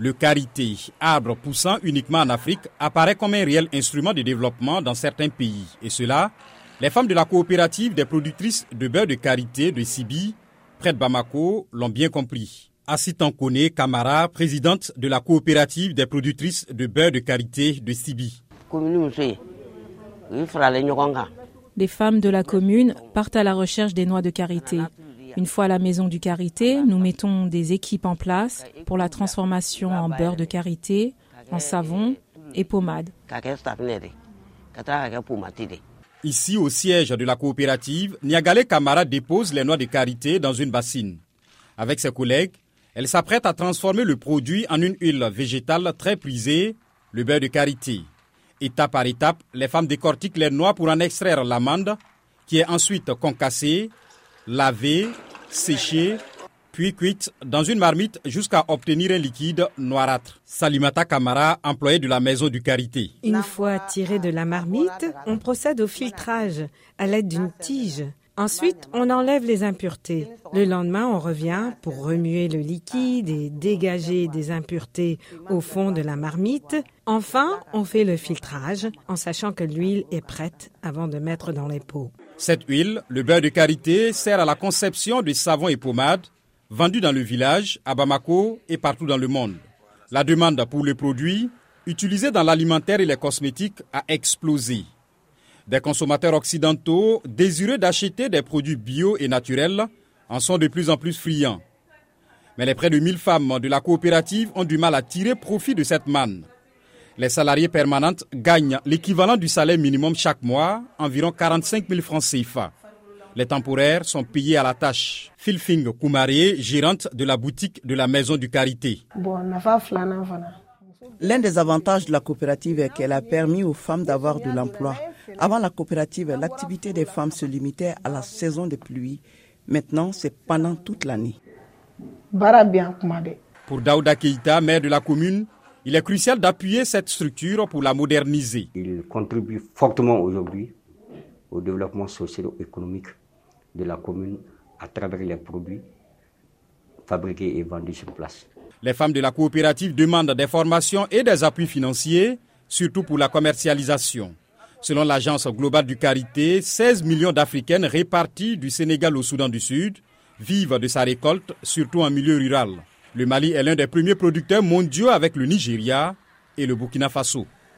Le karité, arbre poussant uniquement en Afrique, apparaît comme un réel instrument de développement dans certains pays. Et cela, les femmes de la coopérative des productrices de beurre de karité de Sibi, près de Bamako, l'ont bien compris. Assitan Kone Kamara, présidente de la coopérative des productrices de beurre de karité de Sibi. Les femmes de la commune partent à la recherche des noix de karité. Une fois à la maison du karité, nous mettons des équipes en place pour la transformation en beurre de karité, en savon et pommade. Ici, au siège de la coopérative, Niagale Kamara dépose les noix de karité dans une bassine. Avec ses collègues, elle s'apprête à transformer le produit en une huile végétale très prisée, le beurre de karité. Étape par étape, les femmes décortiquent les noix pour en extraire l'amande, qui est ensuite concassée, lavée, séchée, puis cuite dans une marmite jusqu'à obtenir un liquide noirâtre. Salimata Kamara, employée de la maison du Carité. Une fois tiré de la marmite, on procède au filtrage à l'aide d'une tige. Ensuite, on enlève les impuretés. Le lendemain, on revient pour remuer le liquide et dégager des impuretés au fond de la marmite. Enfin, on fait le filtrage en sachant que l'huile est prête avant de mettre dans les pots. Cette huile, le beurre de karité, sert à la conception de savons et pommades vendus dans le village, à Bamako et partout dans le monde. La demande pour le produit, utilisé dans l'alimentaire et les cosmétiques, a explosé. Des consommateurs occidentaux, désireux d'acheter des produits bio et naturels, en sont de plus en plus friands. Mais les près de 1000 femmes de la coopérative ont du mal à tirer profit de cette manne. Les salariés permanentes gagnent l'équivalent du salaire minimum chaque mois, environ 45 000 francs CFA. Les temporaires sont payés à la tâche. Philfing Koumaré, gérante de la boutique de la Maison du Carité. L'un des avantages de la coopérative est qu'elle a permis aux femmes d'avoir de l'emploi. Avant la coopérative, l'activité des femmes se limitait à la saison des pluies. Maintenant, c'est pendant toute l'année. Pour Daouda Keita, maire de la commune, il est crucial d'appuyer cette structure pour la moderniser. Il contribue fortement aujourd'hui au développement socio-économique de la commune à travers les produits fabriqués et vendus sur place. Les femmes de la coopérative demandent des formations et des appuis financiers, surtout pour la commercialisation. Selon l'agence globale du Carité, 16 millions d'Africaines réparties du Sénégal au Soudan du Sud vivent de sa récolte, surtout en milieu rural. Le Mali est l'un des premiers producteurs mondiaux avec le Nigeria et le Burkina Faso.